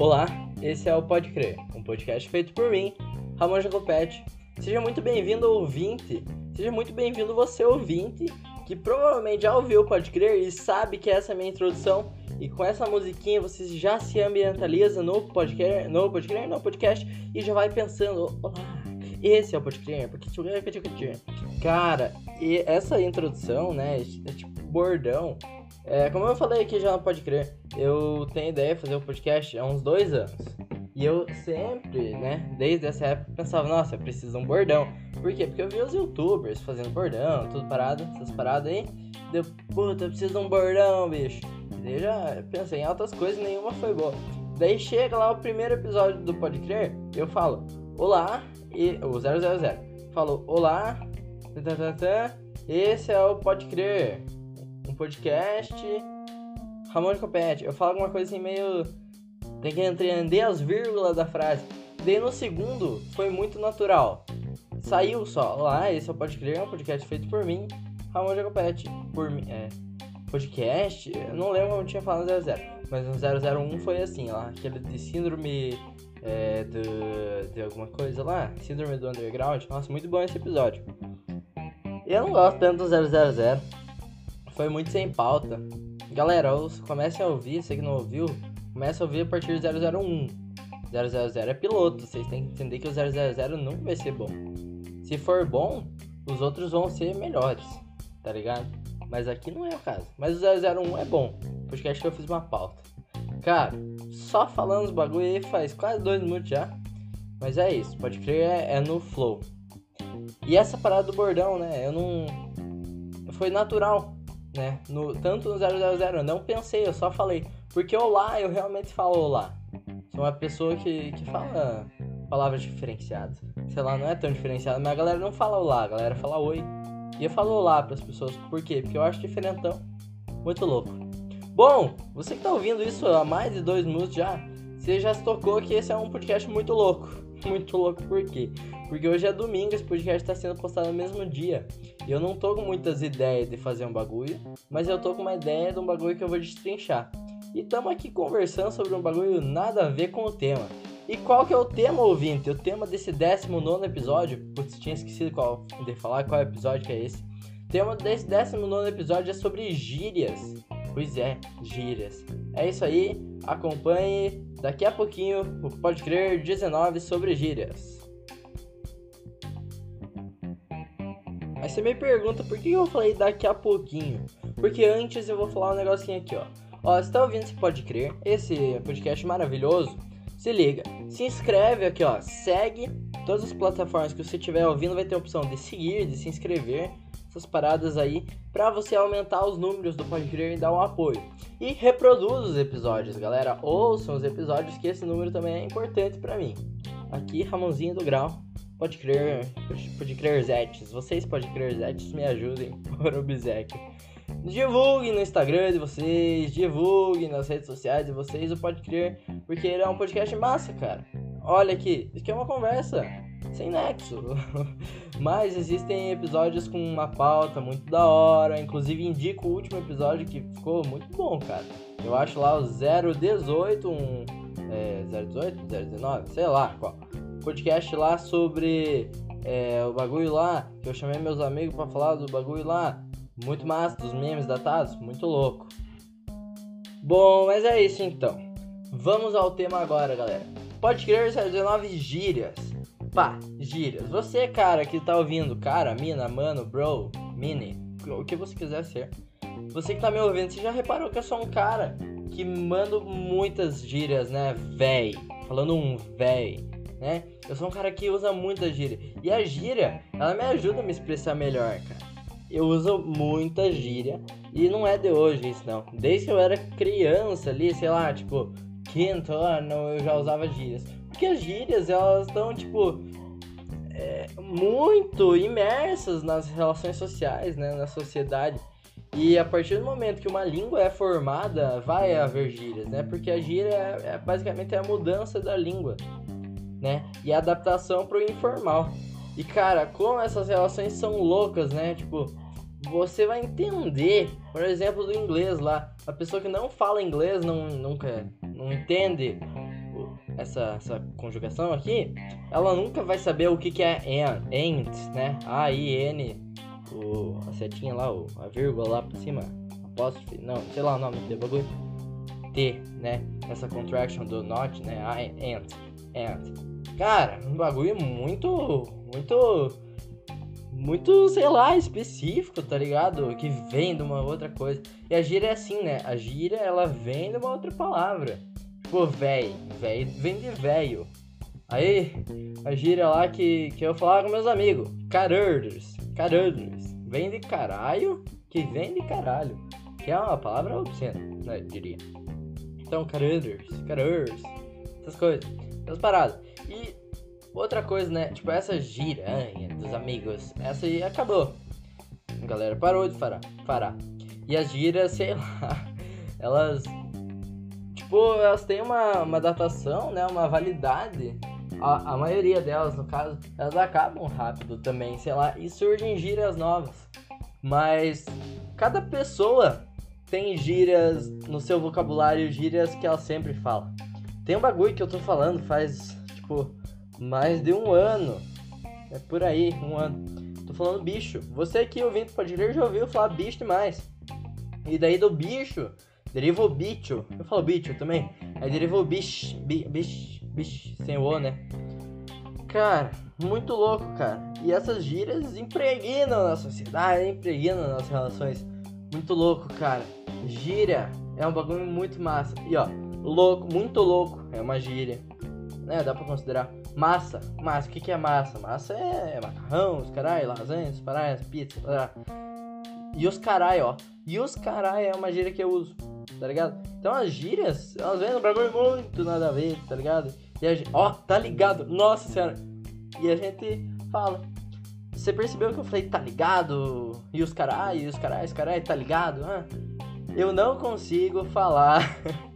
Olá, esse é o Pode Crer, um podcast feito por mim, Ramon Jacopete. Seja muito bem-vindo, ouvinte. Seja muito bem-vindo você, ouvinte, que provavelmente já ouviu o Pode Crer e sabe que essa é a minha introdução. E com essa musiquinha você já se ambientaliza no podcast, no podcast, no podcast e já vai pensando, olá, esse é o Pode Crer, porque Cara, e essa introdução, né, é tipo bordão, é, como eu falei aqui já no Pode Crer, eu tenho ideia de fazer o um podcast há uns dois anos. E eu sempre, né, desde essa época, pensava, nossa, preciso de um bordão. Por quê? Porque eu vi os youtubers fazendo bordão, tudo parado, essas paradas aí. Deu, puta, preciso de um bordão, bicho. E eu já pensei em altas coisas nenhuma foi boa. Daí chega lá o primeiro episódio do Pode Crer, eu falo, olá, e o 000. Falou, olá, esse é o Pode Crer podcast Ramon de Copete. Eu falo alguma coisa assim meio. Tem que entender as vírgulas da frase. Daí no segundo foi muito natural. Saiu só. Lá, esse é o Podcast, é um podcast feito por mim, Ramon de Copete. Por mim. É. Podcast? Eu não lembro como tinha falado no 00. Mas no 001 foi assim, lá. Aquele de síndrome. É, do, de alguma coisa lá. Síndrome do Underground. Nossa, muito bom esse episódio. Eu não gosto tanto do 000 foi muito sem pauta. Galera, comecem a ouvir, você que não ouviu, comece a ouvir a partir do 001. 000 é piloto, vocês têm que entender que o 000 nunca vai ser bom. Se for bom, os outros vão ser melhores, tá ligado? Mas aqui não é o caso. Mas o 001 é bom, porque acho que eu fiz uma pauta. Cara, só falando os bagulho aí faz quase dois minutos já. Mas é isso, pode crer, é, é no flow. E essa parada do bordão, né? Eu não. Foi natural né? No, tanto no 000, eu não pensei, eu só falei. Porque olá, eu realmente falo olá. Sou uma pessoa que, que fala palavras diferenciadas. Sei lá, não é tão diferenciada, mas a galera não fala olá, a galera fala oi. E eu falo olá as pessoas, por quê? Porque eu acho diferentão. Muito louco. Bom, você que tá ouvindo isso há mais de dois minutos já, você já se tocou que esse é um podcast muito louco. Muito louco por quê? Porque hoje é domingo, esse podcast está sendo postado no mesmo dia. E eu não tô com muitas ideias de fazer um bagulho, mas eu tô com uma ideia de um bagulho que eu vou destrinchar. E estamos aqui conversando sobre um bagulho nada a ver com o tema. E qual que é o tema, ouvinte? O tema desse 19 episódio, putz, tinha esquecido qual, de falar qual episódio que é esse. O tema desse 19 episódio é sobre gírias. Pois é, gírias. É isso aí, acompanhe daqui a pouquinho o Pode Crer 19 sobre gírias. Você me pergunta por que eu falei daqui a pouquinho. Porque antes eu vou falar um negocinho aqui, ó. Ó, você tá ouvindo, você pode crer, esse podcast maravilhoso. Se liga, se inscreve aqui, ó. Segue todas as plataformas que você estiver ouvindo, vai ter a opção de seguir, de se inscrever, essas paradas aí, para você aumentar os números do Pode Crer e dar um apoio. E reproduz os episódios, galera. Ouçam os episódios que esse número também é importante para mim. Aqui, Ramonzinho do Grau. Pode crer, pode crer Zetes. Vocês pode crer Zetes me ajudem por obsequio. Divulguem no Instagram de vocês, divulguem nas redes sociais de vocês o Pode Crer, porque ele é um podcast massa, cara. Olha aqui, isso aqui é uma conversa sem nexo. Mas existem episódios com uma pauta muito da hora. Inclusive indico o último episódio que ficou muito bom, cara. Eu acho lá o 018, um. É, 018, 019, sei lá qual podcast lá sobre é, o bagulho lá, que eu chamei meus amigos para falar do bagulho lá. Muito massa, dos memes datados, muito louco. Bom, mas é isso então. Vamos ao tema agora, galera. Pode crer 19 gírias. Pá, gírias. Você, cara, que tá ouvindo, cara, mina, mano, bro, mini, o que você quiser ser. Você que tá me ouvindo, você já reparou que eu sou um cara que mando muitas gírias, né, véi? Falando um véi né? Eu sou um cara que usa muita gíria. E a gíria, ela me ajuda a me expressar melhor, cara. Eu uso muita gíria e não é de hoje isso não. Desde que eu era criança ali, sei lá, tipo, quinto ano, eu já usava gírias. Porque as gírias, elas estão, tipo, é, muito imersas nas relações sociais, né? Na sociedade. E a partir do momento que uma língua é formada, vai haver gírias, né? Porque a gíria é, é basicamente a mudança da língua né? E a adaptação pro informal. E cara, como essas relações são loucas, né? Tipo, você vai entender, por exemplo, do inglês lá. A pessoa que não fala inglês não nunca não entende essa, essa conjugação aqui, ela nunca vai saber o que, que é and, né? A-I-N, o, a setinha lá, o, a vírgula lá por cima, apóstrofe, não, sei lá o nome do bagulho. T, né? Essa contraction do not, né? I, and, and. Cara, um bagulho muito, muito, muito, sei lá, específico, tá ligado? Que vem de uma outra coisa. E a gíria é assim, né? A gíria, ela vem de uma outra palavra. Tipo, véi, véi vem de velho. Aí, a gíria lá que, que eu falava com meus amigos. Carurders, carurders. Vem de caralho, que vem de caralho. Que é uma palavra obscena, né, diria. Então, carurders, carurders, essas coisas, essas paradas. E outra coisa, né, tipo, essa giranha dos amigos, essa aí acabou. A galera parou de falar. falar. E as giras, sei lá, elas tipo, elas têm uma, uma datação, né? Uma validade. A, a maioria delas, no caso, elas acabam rápido também, sei lá, e surgem gírias novas. Mas cada pessoa tem gírias no seu vocabulário, gírias que ela sempre fala. Tem um bagulho que eu tô falando faz, tipo, mais de um ano. É por aí, um ano. Tô falando bicho. Você aqui ouvindo pode ler já ouviu falar bicho demais. E daí do bicho, Derivou bicho. Eu falo bicho também. Aí derivou bicho. Bicho. Bicho. Sem o O, né? Cara, muito louco, cara. E essas gírias impregnam na sociedade, impregnam nas relações. Muito louco, cara. Gíria é um bagulho muito massa. E ó, louco, muito louco é uma gíria. Né, dá pra considerar. Massa, massa, o que, que é massa? Massa é macarrão, os caralho, lasanha, os paraias, pizza, blá. E os caralho, ó. E os caralho é uma gíria que eu uso tá ligado? Então as gírias, elas vêm no bagulho muito nada a ver, tá ligado? E a gente, ó, tá ligado? Nossa senhora! E a gente fala. Você percebeu que eu falei, tá ligado? E os caralho, e os caralho, os caralho, tá ligado? Ah, eu não consigo falar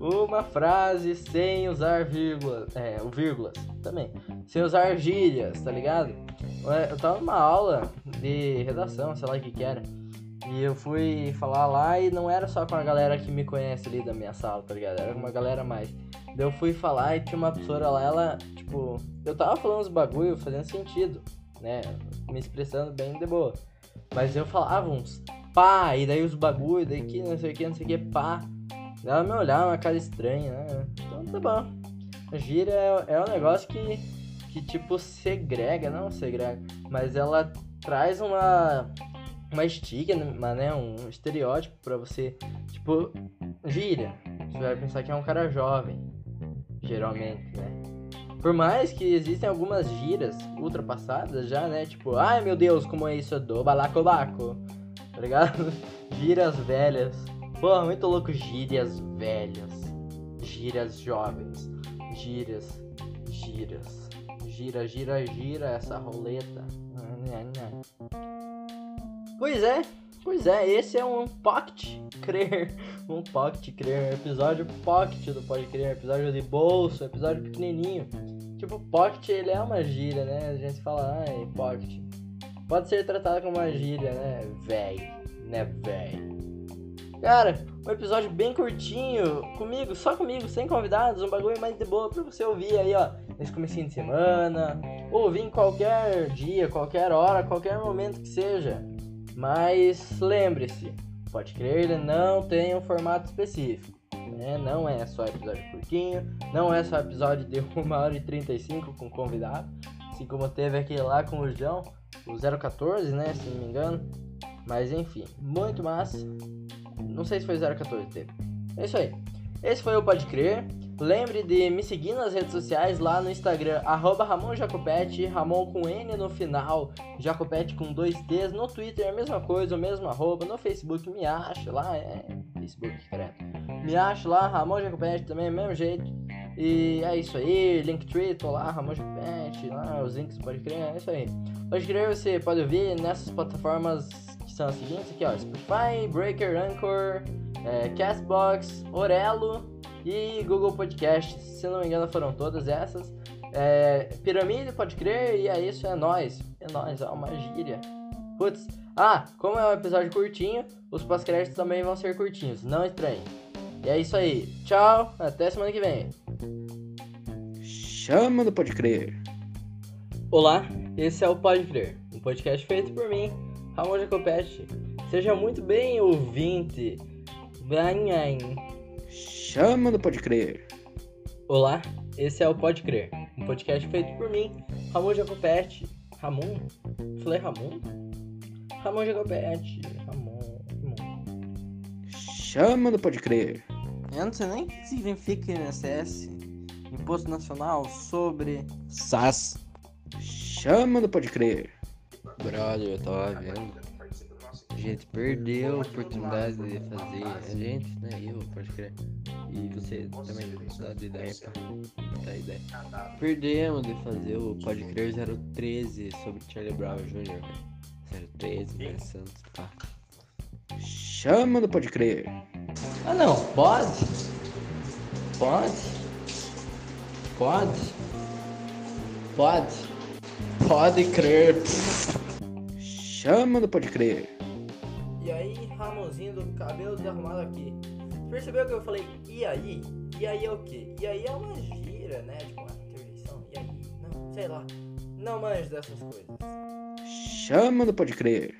uma frase sem usar vírgulas, é, vírgulas também, sem usar gírias, tá ligado? Eu tava numa aula de redação, sei lá o que que era. E eu fui falar lá e não era só com a galera que me conhece ali da minha sala, tá ligado? Era uma galera mais. Daí eu fui falar e tinha uma professora lá, ela, tipo, eu tava falando os bagulho fazendo sentido, né? Me expressando bem de boa. Mas eu falava uns pá, e daí os bagulho, daí que não sei o que, não sei o que, pá. Ela me olhava uma cara estranha, né? Então tá bom. A gíria é, é um negócio que, que tipo, segrega, não segrega, mas ela traz uma uma estigma, né? Um estereótipo para você, tipo, gíria. Você vai pensar que é um cara jovem, geralmente, né? Por mais que existem algumas gírias ultrapassadas já, né? Tipo, ai meu Deus, como é isso do balacobaco, tá ligado? Gírias velhas. Pô, muito louco, gírias velhas. Gírias jovens. Gírias, gírias. Gira, gira, gira essa roleta. Pois é, pois é, esse é um pocket crer, um pocket crer, um episódio pocket do Pode Crer, episódio de bolso, episódio pequenininho. Tipo, pocket ele é uma gíria, né? A gente fala, ai, pocket. Pode ser tratado como uma gíria, né? Véi, né, véi. Cara, um episódio bem curtinho, comigo, só comigo, sem convidados, um bagulho mais de boa pra você ouvir aí, ó, nesse comecinho de semana, ouvir em qualquer dia, qualquer hora, qualquer momento que seja. Mas lembre-se, pode crer, ele não tem um formato específico. Né? Não é só episódio curtinho, não é só episódio de 1 hora e 35 com convidado, assim como teve aquele lá com o João, o 014, né? Se não me engano. Mas enfim, muito massa. Não sei se foi 014 teve. É isso aí. Esse foi o Pode Crer. Lembre de me seguir nas redes sociais lá no Instagram, arroba Ramon Ramon com N no final, Jacopete com dois T's. No Twitter é a mesma coisa, o mesmo arroba. No Facebook me acha lá, é Facebook, credo. Me acha lá, Ramon Jacopete também, mesmo jeito. E é isso aí, Linktree, tô lá, Ramon Jacopete, lá, os links pode crer, é isso aí. Pode crer, você pode ouvir nessas plataformas são as seguintes aqui, ó, Spotify, Breaker, Anchor, é, Castbox, Orelo e Google Podcast. Se não me engano, foram todas essas. É, Pirâmide, pode crer, e é isso, é nóis. É nóis, é uma gíria. Putz, ah, como é um episódio curtinho, os pós-créditos também vão ser curtinhos, não estranhe. E é isso aí. Tchau, até semana que vem. Chama do Pode Crer. Olá, esse é o Pode Crer, um podcast feito por mim, Ramon Jacopete. Seja muito bem ouvinte. Banhain. Chama do Pode Crer. Olá, esse é o Pode Crer, um podcast feito por mim, Ramon Jacopete. Ramon? Falei Ramon? Ramon Jacopete. Ramon. Ramon. Chama do Pode Crer. Eu não sei nem o que significa INSS. Imposto Nacional sobre. SAS. Chama do Pode Crer. Brother, eu tava vendo. A gente perdeu a oportunidade de fazer. A gente, né? Eu, pode crer. E você também dá de ideia pra dar ideia. Perdemos de fazer o Pode Crer 013 sobre Charlie Brown Jr., velho. 013, Velho Santos, pá. Chama do Pode Crer. Ah não, pode? Pode? Pode? Pode? Pode crer. Chama do Pode Crer. E aí, Ramonzinho do cabelo desarrumado aqui. Percebeu que eu falei e aí? E aí é o quê? E aí é uma gira, né? Tipo uma interjeição. E aí? Não, sei lá. Não manjo dessas coisas. Chama do Pode Crer.